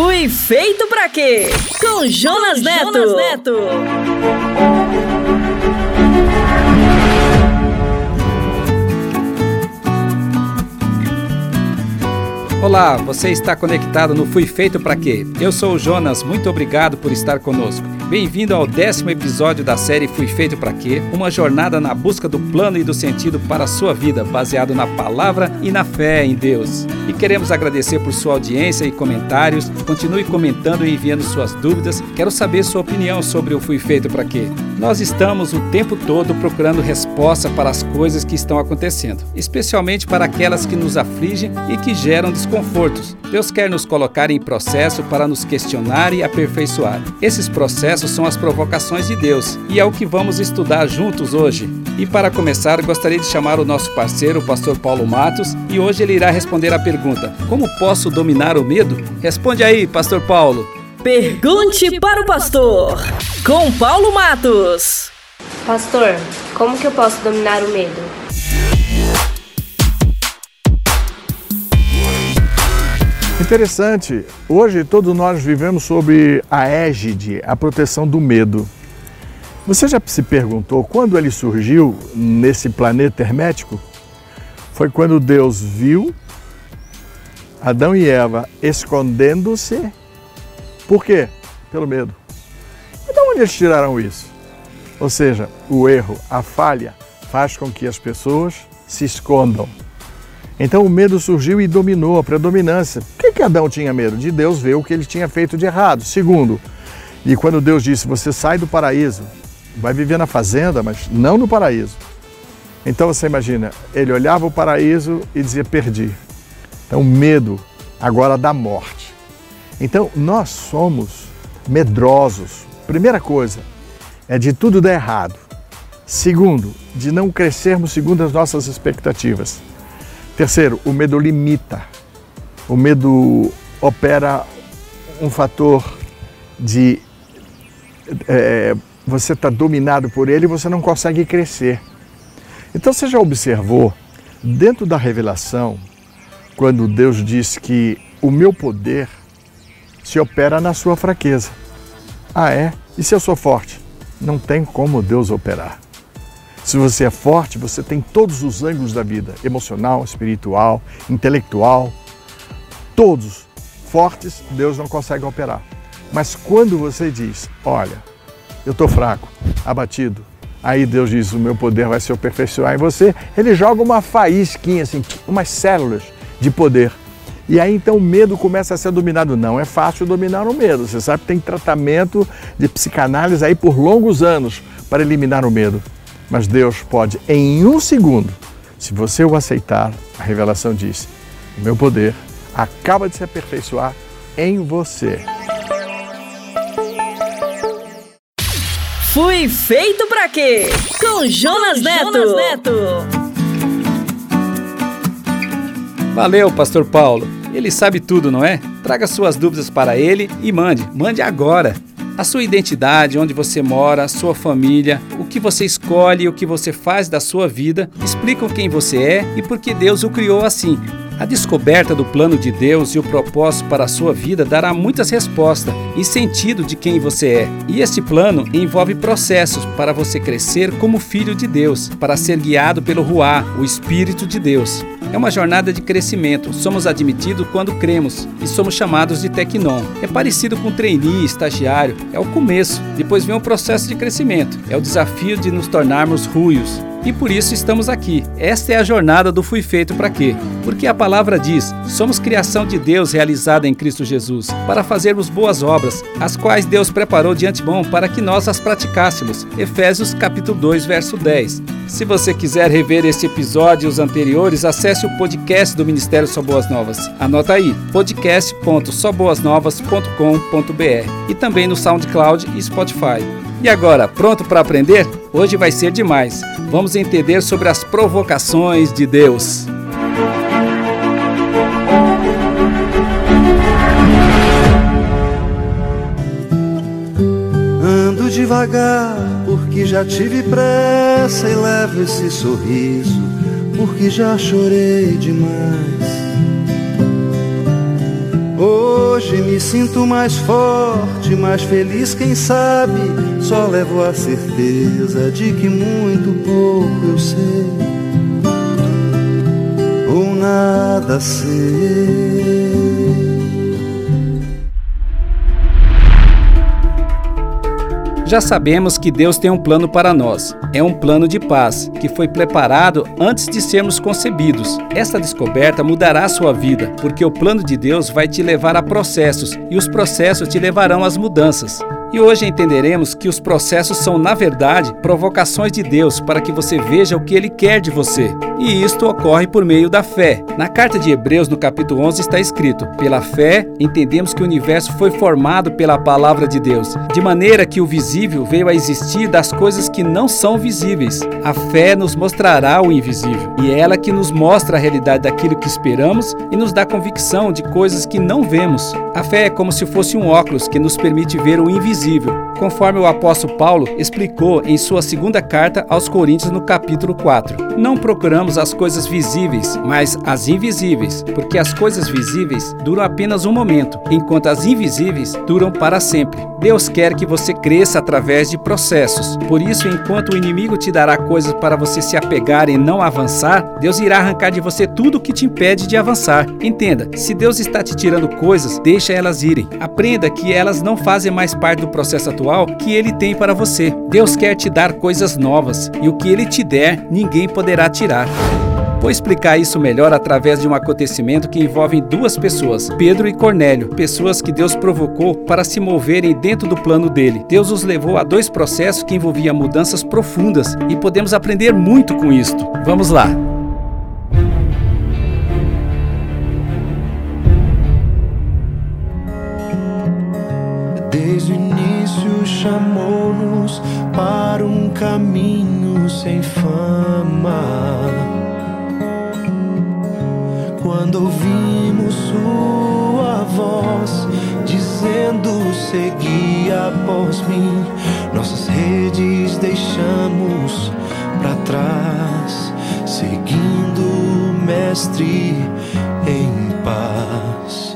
Fui feito para quê? Com Jonas, Com Neto. Jonas Neto. Olá, você está conectado no Fui Feito para Quê? Eu sou o Jonas, muito obrigado por estar conosco. Bem-vindo ao décimo episódio da série Fui Feito para Quê? Uma jornada na busca do plano e do sentido para a sua vida, baseado na palavra e na fé em Deus. E queremos agradecer por sua audiência e comentários. Continue comentando e enviando suas dúvidas. Quero saber sua opinião sobre o Fui Feito para Quê? Nós estamos o tempo todo procurando resposta para as coisas que estão acontecendo, especialmente para aquelas que nos afligem e que geram desconfortos. Deus quer nos colocar em processo para nos questionar e aperfeiçoar. Esses processos são as provocações de Deus e é o que vamos estudar juntos hoje. E para começar, gostaria de chamar o nosso parceiro, o pastor Paulo Matos, e hoje ele irá responder a pergunta: Como posso dominar o medo? Responde aí, pastor Paulo. Pergunte para o pastor, com Paulo Matos. Pastor, como que eu posso dominar o medo? Interessante. Hoje todos nós vivemos sob a égide, a proteção do medo. Você já se perguntou quando ele surgiu nesse planeta hermético? Foi quando Deus viu Adão e Eva escondendo-se por quê? Pelo medo. Mas de onde eles tiraram isso? Ou seja, o erro, a falha, faz com que as pessoas se escondam. Então o medo surgiu e dominou a predominância. Por que, que Adão tinha medo? De Deus ver o que ele tinha feito de errado. Segundo, e quando Deus disse: Você sai do paraíso, vai viver na fazenda, mas não no paraíso. Então você imagina, ele olhava o paraíso e dizia: Perdi. Então, medo agora da morte. Então, nós somos medrosos. Primeira coisa é de tudo dar errado. Segundo, de não crescermos segundo as nossas expectativas. Terceiro, o medo limita. O medo opera um fator de é, você está dominado por ele e você não consegue crescer. Então você já observou, dentro da revelação, quando Deus diz que o meu poder se opera na sua fraqueza. Ah, é? E se eu sou forte? Não tem como Deus operar. Se você é forte, você tem todos os ângulos da vida: emocional, espiritual, intelectual. Todos fortes, Deus não consegue operar. Mas quando você diz: Olha, eu estou fraco, abatido, aí Deus diz: O meu poder vai se aperfeiçoar em você. Ele joga uma faísquinha, assim, umas células de poder e aí então o medo começa a ser dominado. Não é fácil dominar o medo. Você sabe que tem tratamento de psicanálise aí por longos anos para eliminar o medo. Mas Deus pode, em um segundo, se você o aceitar, a revelação diz: o meu poder acaba de se aperfeiçoar em você. Fui feito para quê? Com Jonas Neto. Jonas Neto. Valeu, Pastor Paulo. Ele sabe tudo, não é? Traga suas dúvidas para ele e mande. Mande agora. A sua identidade, onde você mora, a sua família, o que você escolhe e o que você faz da sua vida explicam quem você é e por que Deus o criou assim. A descoberta do plano de Deus e o propósito para a sua vida dará muitas respostas e sentido de quem você é. E esse plano envolve processos para você crescer como filho de Deus, para ser guiado pelo Ruá, o Espírito de Deus. É uma jornada de crescimento. Somos admitidos quando cremos e somos chamados de tecnon. É parecido com trainee, estagiário. É o começo. Depois vem o processo de crescimento. É o desafio de nos tornarmos ruios e por isso estamos aqui. Esta é a jornada do Fui Feito para quê? Porque a palavra diz: somos criação de Deus realizada em Cristo Jesus, para fazermos boas obras, as quais Deus preparou de antemão para que nós as praticássemos. Efésios capítulo 2, verso 10. Se você quiser rever este episódio e os anteriores, acesse o podcast do Ministério Só Boas Novas. Anota aí: podcast.soboasnovas.com.br e também no SoundCloud e Spotify. E agora, pronto para aprender? Hoje vai ser demais. Vamos entender sobre as provocações de Deus. Ando devagar, porque já tive pressa e levo esse sorriso, porque já chorei demais. Hoje me sinto mais forte, mais feliz, quem sabe. Só levo a certeza de que muito pouco eu sei, ou nada sei. Já sabemos que Deus tem um plano para nós. É um plano de paz, que foi preparado antes de sermos concebidos. Esta descoberta mudará a sua vida, porque o plano de Deus vai te levar a processos, e os processos te levarão às mudanças. E hoje entenderemos que os processos são, na verdade, provocações de Deus para que você veja o que Ele quer de você. E isto ocorre por meio da fé. Na carta de Hebreus, no capítulo 11, está escrito: Pela fé, entendemos que o universo foi formado pela palavra de Deus, de maneira que o visível veio a existir das coisas que não são visíveis. A fé nos mostrará o invisível, e é ela que nos mostra a realidade daquilo que esperamos e nos dá convicção de coisas que não vemos. A fé é como se fosse um óculos que nos permite ver o invisível invisível, conforme o apóstolo Paulo explicou em sua segunda carta aos Coríntios no capítulo 4. Não procuramos as coisas visíveis, mas as invisíveis, porque as coisas visíveis duram apenas um momento, enquanto as invisíveis duram para sempre. Deus quer que você cresça através de processos. Por isso, enquanto o inimigo te dará coisas para você se apegar e não avançar, Deus irá arrancar de você tudo o que te impede de avançar. Entenda, se Deus está te tirando coisas, deixa elas irem. Aprenda que elas não fazem mais parte do processo atual que ele tem para você. Deus quer te dar coisas novas e o que ele te der, ninguém poderá tirar. Vou explicar isso melhor através de um acontecimento que envolve duas pessoas, Pedro e Cornélio, pessoas que Deus provocou para se moverem dentro do plano dele. Deus os levou a dois processos que envolviam mudanças profundas e podemos aprender muito com isto. Vamos lá! Desde chamou-nos para um caminho sem fama. Quando ouvimos sua voz dizendo segui após mim, nossas redes deixamos para trás, seguindo o mestre em paz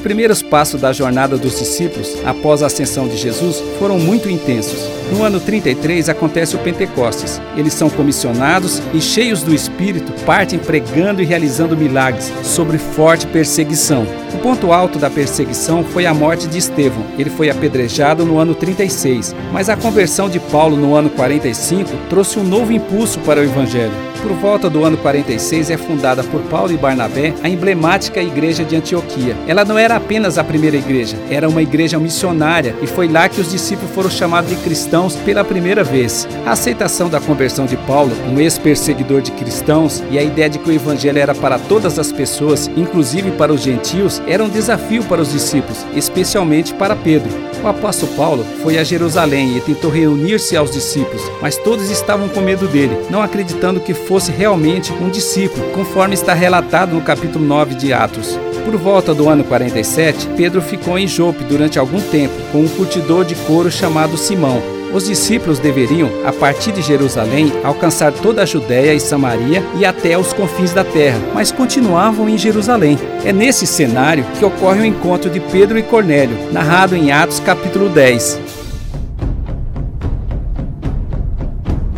primeiros passos da jornada dos discípulos após a ascensão de Jesus foram muito intensos. No ano 33 acontece o Pentecostes. Eles são comissionados e, cheios do Espírito, partem pregando e realizando milagres, sobre forte perseguição. O ponto alto da perseguição foi a morte de Estevão. Ele foi apedrejado no ano 36, mas a conversão de Paulo no ano 45 trouxe um novo impulso para o Evangelho. Por volta do ano 46 é fundada por Paulo e Barnabé a emblemática igreja de Antioquia. Ela não era apenas a primeira igreja, era uma igreja missionária e foi lá que os discípulos foram chamados de cristãos pela primeira vez. A aceitação da conversão de Paulo, um ex-perseguidor de cristãos, e a ideia de que o evangelho era para todas as pessoas, inclusive para os gentios, era um desafio para os discípulos, especialmente para Pedro. O apóstolo Paulo foi a Jerusalém e tentou reunir-se aos discípulos, mas todos estavam com medo dele, não acreditando que fosse realmente um discípulo, conforme está relatado no capítulo 9 de Atos. Por volta do ano 47, Pedro ficou em Jope durante algum tempo com um curtidor de couro chamado Simão. Os discípulos deveriam, a partir de Jerusalém, alcançar toda a Judéia e Samaria e até os confins da terra, mas continuavam em Jerusalém. É nesse cenário que ocorre o encontro de Pedro e Cornélio, narrado em Atos capítulo 10.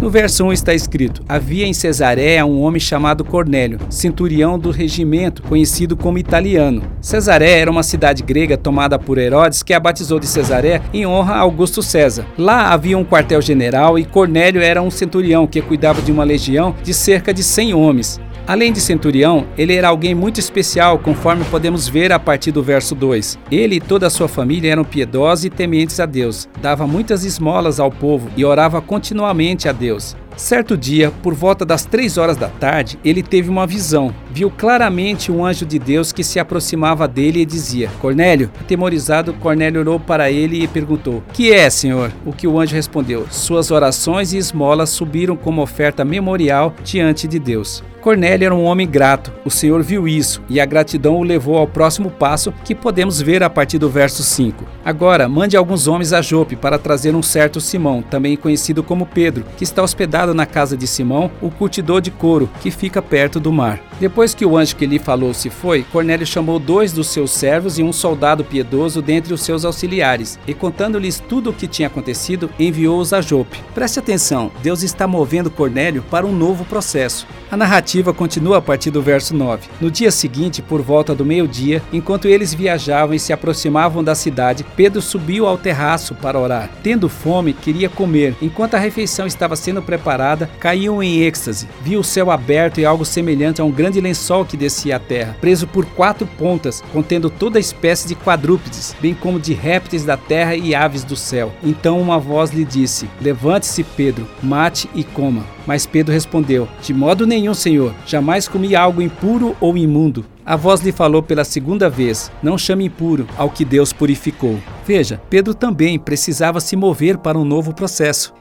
No verso 1 está escrito: Havia em Cesareia um homem chamado Cornélio, centurião do regimento, conhecido como italiano. Cesareia era uma cidade grega tomada por Herodes, que a batizou de Cesareia em honra a Augusto César. Lá havia um quartel-general e Cornélio era um centurião que cuidava de uma legião de cerca de 100 homens. Além de centurião, ele era alguém muito especial, conforme podemos ver a partir do verso 2. Ele e toda a sua família eram piedosos e tementes a Deus, dava muitas esmolas ao povo e orava continuamente a Deus. Certo dia, por volta das três horas da tarde, ele teve uma visão. Viu claramente um anjo de Deus que se aproximava dele e dizia: Cornélio. Atemorizado, Cornélio olhou para ele e perguntou: Que é, senhor? O que o anjo respondeu: Suas orações e esmolas subiram como oferta memorial diante de Deus. Cornélio era um homem grato. O Senhor viu isso e a gratidão o levou ao próximo passo que podemos ver a partir do verso 5. Agora, mande alguns homens a Jope para trazer um certo Simão, também conhecido como Pedro, que está hospedado na casa de Simão, o curtidor de couro, que fica perto do mar. Depois que o anjo que lhe falou se foi, Cornélio chamou dois dos seus servos e um soldado piedoso dentre os seus auxiliares, e contando-lhes tudo o que tinha acontecido, enviou-os a Jope. Preste atenção, Deus está movendo Cornélio para um novo processo. A narrativa continua a partir do verso 9. No dia seguinte, por volta do meio-dia, enquanto eles viajavam e se aproximavam da cidade, Pedro subiu ao terraço para orar. Tendo fome, queria comer. Enquanto a refeição estava sendo preparada, caiu em êxtase. Viu o céu aberto e algo semelhante a um grande lençol que descia à terra, preso por quatro pontas, contendo toda espécie de quadrúpedes, bem como de répteis da terra e aves do céu. Então uma voz lhe disse: Levante-se, Pedro, mate e coma. Mas Pedro respondeu: De modo nenhum, Senhor, jamais comi algo impuro ou imundo. A voz lhe falou pela segunda vez: Não chame impuro ao que Deus purificou. Veja, Pedro também precisava se mover para um novo processo.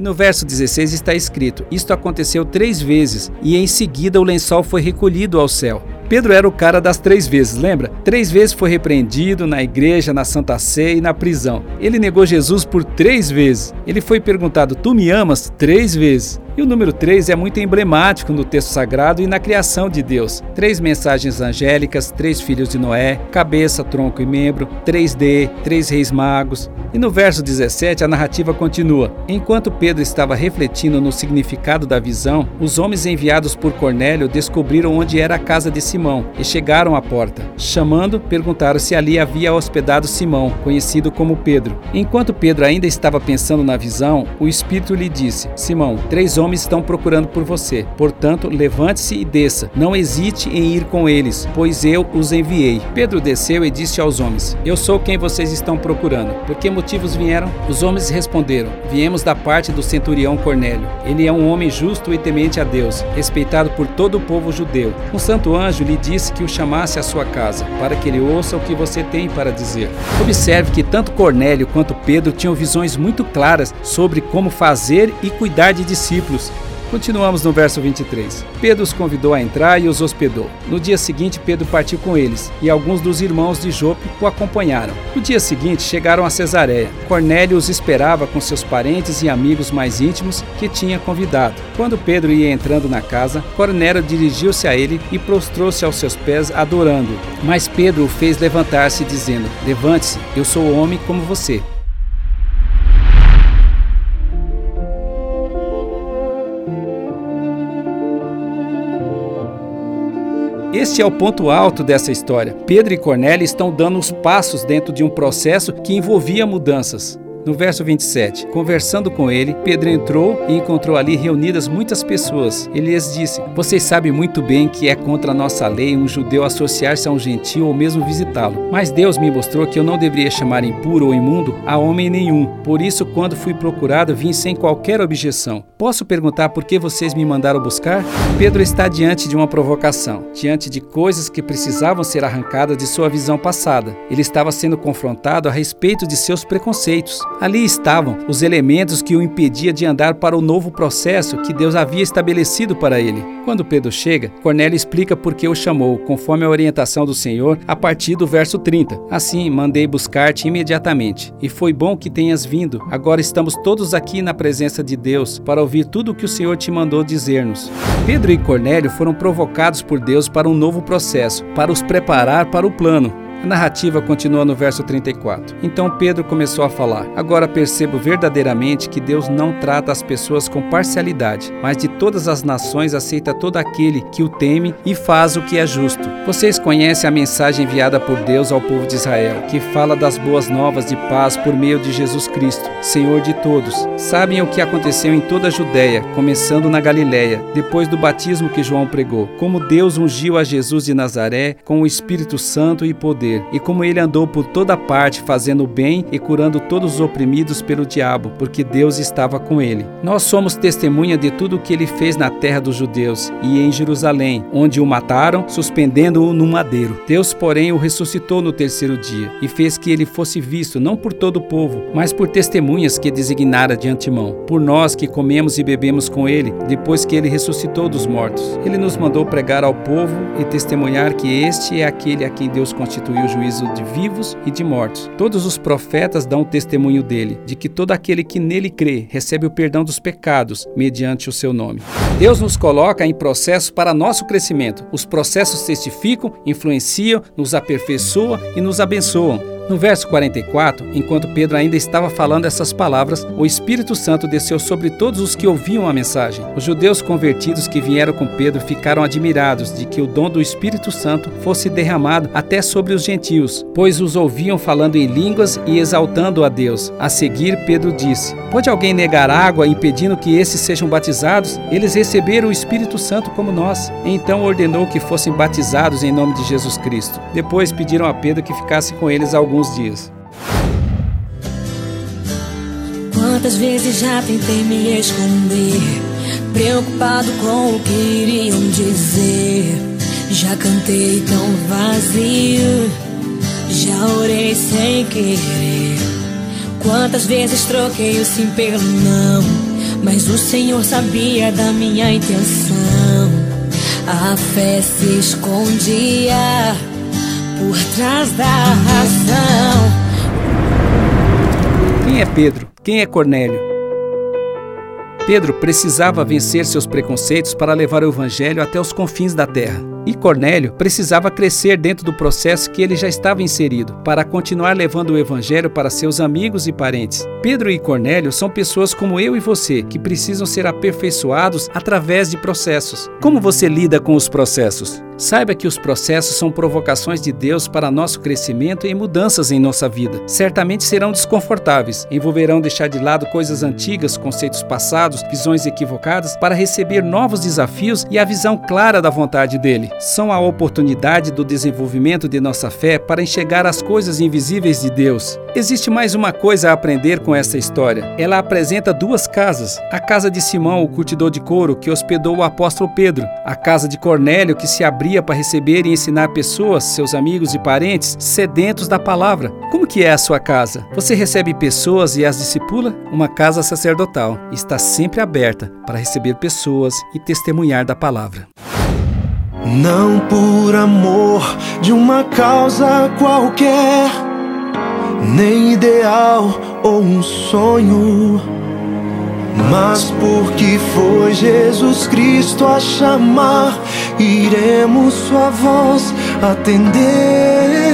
E no verso 16 está escrito: Isto aconteceu três vezes, e em seguida o lençol foi recolhido ao céu. Pedro era o cara das três vezes, lembra? Três vezes foi repreendido na igreja, na Santa Sé e na prisão. Ele negou Jesus por três vezes. Ele foi perguntado: Tu me amas? Três vezes. E o número 3 é muito emblemático no texto sagrado e na criação de Deus. Três mensagens angélicas, três filhos de Noé, cabeça, tronco e membro, 3D, três reis magos. E no verso 17 a narrativa continua. Enquanto Pedro estava refletindo no significado da visão, os homens enviados por Cornélio descobriram onde era a casa de Simão e chegaram à porta. Chamando, perguntaram se ali havia hospedado Simão, conhecido como Pedro. Enquanto Pedro ainda estava pensando na visão, o Espírito lhe disse: Simão, três homens estão procurando por você. Portanto, levante-se e desça. Não hesite em ir com eles, pois eu os enviei. Pedro desceu e disse aos homens: Eu sou quem vocês estão procurando. Por que motivos vieram? Os homens responderam: Viemos da parte do centurião Cornélio. Ele é um homem justo e temente a Deus, respeitado por todo o povo judeu. Um santo anjo lhe disse que o chamasse à sua casa, para que ele ouça o que você tem para dizer. Observe que tanto Cornélio quanto Pedro tinham visões muito claras sobre como fazer e cuidar de discípulos Continuamos no verso 23. Pedro os convidou a entrar e os hospedou. No dia seguinte, Pedro partiu com eles, e alguns dos irmãos de Jope o acompanharam. No dia seguinte, chegaram a Cesareia. Cornélio os esperava com seus parentes e amigos mais íntimos que tinha convidado. Quando Pedro ia entrando na casa, Cornélio dirigiu-se a ele e prostrou-se aos seus pés, adorando. Mas Pedro o fez levantar-se, dizendo: Levante-se, eu sou homem como você. Este é o ponto alto dessa história. Pedro e Cornélio estão dando os passos dentro de um processo que envolvia mudanças. No verso 27, conversando com ele, Pedro entrou e encontrou ali reunidas muitas pessoas. Ele lhes disse: Vocês sabem muito bem que é contra a nossa lei um judeu associar-se a um gentil ou mesmo visitá-lo. Mas Deus me mostrou que eu não deveria chamar impuro ou imundo a homem nenhum. Por isso, quando fui procurado, vim sem qualquer objeção. Posso perguntar por que vocês me mandaram buscar? Pedro está diante de uma provocação, diante de coisas que precisavam ser arrancadas de sua visão passada. Ele estava sendo confrontado a respeito de seus preconceitos. Ali estavam os elementos que o impedia de andar para o novo processo que Deus havia estabelecido para ele. Quando Pedro chega, Cornélio explica por que o chamou, conforme a orientação do Senhor, a partir do verso 30. Assim, mandei buscar-te imediatamente, e foi bom que tenhas vindo. Agora estamos todos aqui na presença de Deus para ouvir tudo o que o Senhor te mandou dizer-nos. Pedro e Cornélio foram provocados por Deus para um novo processo, para os preparar para o plano. A narrativa continua no verso 34. Então Pedro começou a falar: Agora percebo verdadeiramente que Deus não trata as pessoas com parcialidade, mas de todas as nações aceita todo aquele que o teme e faz o que é justo. Vocês conhecem a mensagem enviada por Deus ao povo de Israel, que fala das boas novas de paz por meio de Jesus Cristo, Senhor de todos. Sabem o que aconteceu em toda a Judéia, começando na Galiléia, depois do batismo que João pregou, como Deus ungiu a Jesus de Nazaré com o Espírito Santo e poder poder, e como ele andou por toda parte fazendo o bem e curando todos os oprimidos pelo diabo, porque Deus estava com ele. Nós somos testemunha de tudo o que ele fez na terra dos judeus e em Jerusalém, onde o mataram, suspendendo-o no madeiro. Deus, porém, o ressuscitou no terceiro dia e fez que ele fosse visto não por todo o povo, mas por testemunhas que designara de antemão, por nós que comemos e bebemos com ele, depois que ele ressuscitou dos mortos. Ele nos mandou pregar ao povo e testemunhar que este é aquele a quem Deus constituiu o juízo de vivos e de mortos. Todos os profetas dão testemunho dele, de que todo aquele que nele crê recebe o perdão dos pecados mediante o seu nome. Deus nos coloca em processos para nosso crescimento. Os processos testificam, influenciam, nos aperfeiçoam e nos abençoam. No verso 44, enquanto Pedro ainda estava falando essas palavras, o Espírito Santo desceu sobre todos os que ouviam a mensagem. Os judeus convertidos que vieram com Pedro ficaram admirados de que o dom do Espírito Santo fosse derramado até sobre os gentios, pois os ouviam falando em línguas e exaltando a Deus. A seguir, Pedro disse: Pode alguém negar água impedindo que esses sejam batizados? Eles receberam o Espírito Santo como nós. Então ordenou que fossem batizados em nome de Jesus Cristo. Depois pediram a Pedro que ficasse com eles alguns alguns dias. Quantas vezes já tentei me esconder, preocupado com o que iriam dizer. Já cantei tão vazio, já orei sem querer. Quantas vezes troquei o sim pelo não, mas o Senhor sabia da minha intenção. A fé se escondia por trás da razão. Quem é Pedro? Quem é Cornélio? Pedro precisava vencer seus preconceitos para levar o evangelho até os confins da terra. E Cornélio precisava crescer dentro do processo que ele já estava inserido, para continuar levando o evangelho para seus amigos e parentes. Pedro e Cornélio são pessoas como eu e você, que precisam ser aperfeiçoados através de processos. Como você lida com os processos? Saiba que os processos são provocações de Deus para nosso crescimento e mudanças em nossa vida. Certamente serão desconfortáveis, envolverão deixar de lado coisas antigas, conceitos passados, visões equivocadas, para receber novos desafios e a visão clara da vontade dele. São a oportunidade do desenvolvimento de nossa fé para enxergar as coisas invisíveis de Deus. Existe mais uma coisa a aprender com essa história. Ela apresenta duas casas: a casa de Simão, o curtidor de couro, que hospedou o apóstolo Pedro, a casa de Cornélio, que se abriu para receber e ensinar pessoas, seus amigos e parentes, sedentos da palavra. Como que é a sua casa? Você recebe pessoas e as discipula? Uma casa sacerdotal está sempre aberta para receber pessoas e testemunhar da palavra. Não por amor de uma causa qualquer, nem ideal ou um sonho mas porque foi Jesus Cristo a chamar, iremos sua voz atender.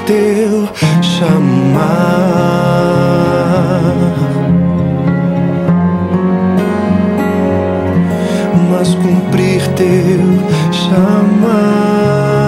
Teu chamar, mas cumprir teu chamar.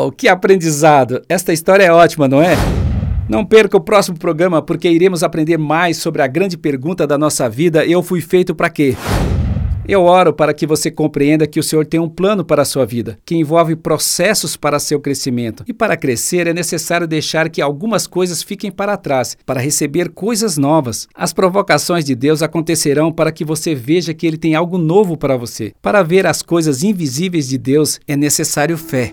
Uau, que aprendizado! Esta história é ótima, não é? Não perca o próximo programa porque iremos aprender mais sobre a grande pergunta da nossa vida: eu fui feito para quê? Eu oro para que você compreenda que o Senhor tem um plano para a sua vida, que envolve processos para seu crescimento. E para crescer é necessário deixar que algumas coisas fiquem para trás, para receber coisas novas. As provocações de Deus acontecerão para que você veja que Ele tem algo novo para você. Para ver as coisas invisíveis de Deus é necessário fé.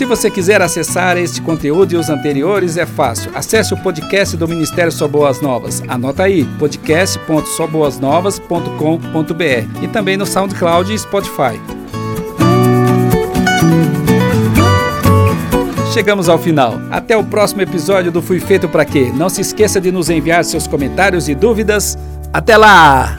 Se você quiser acessar este conteúdo e os anteriores, é fácil. Acesse o podcast do Ministério Só Boas Novas. Anota aí, podcast.soboasnovas.com.br e também no SoundCloud e Spotify. Chegamos ao final. Até o próximo episódio do Fui Feito Pra Quê. Não se esqueça de nos enviar seus comentários e dúvidas. Até lá!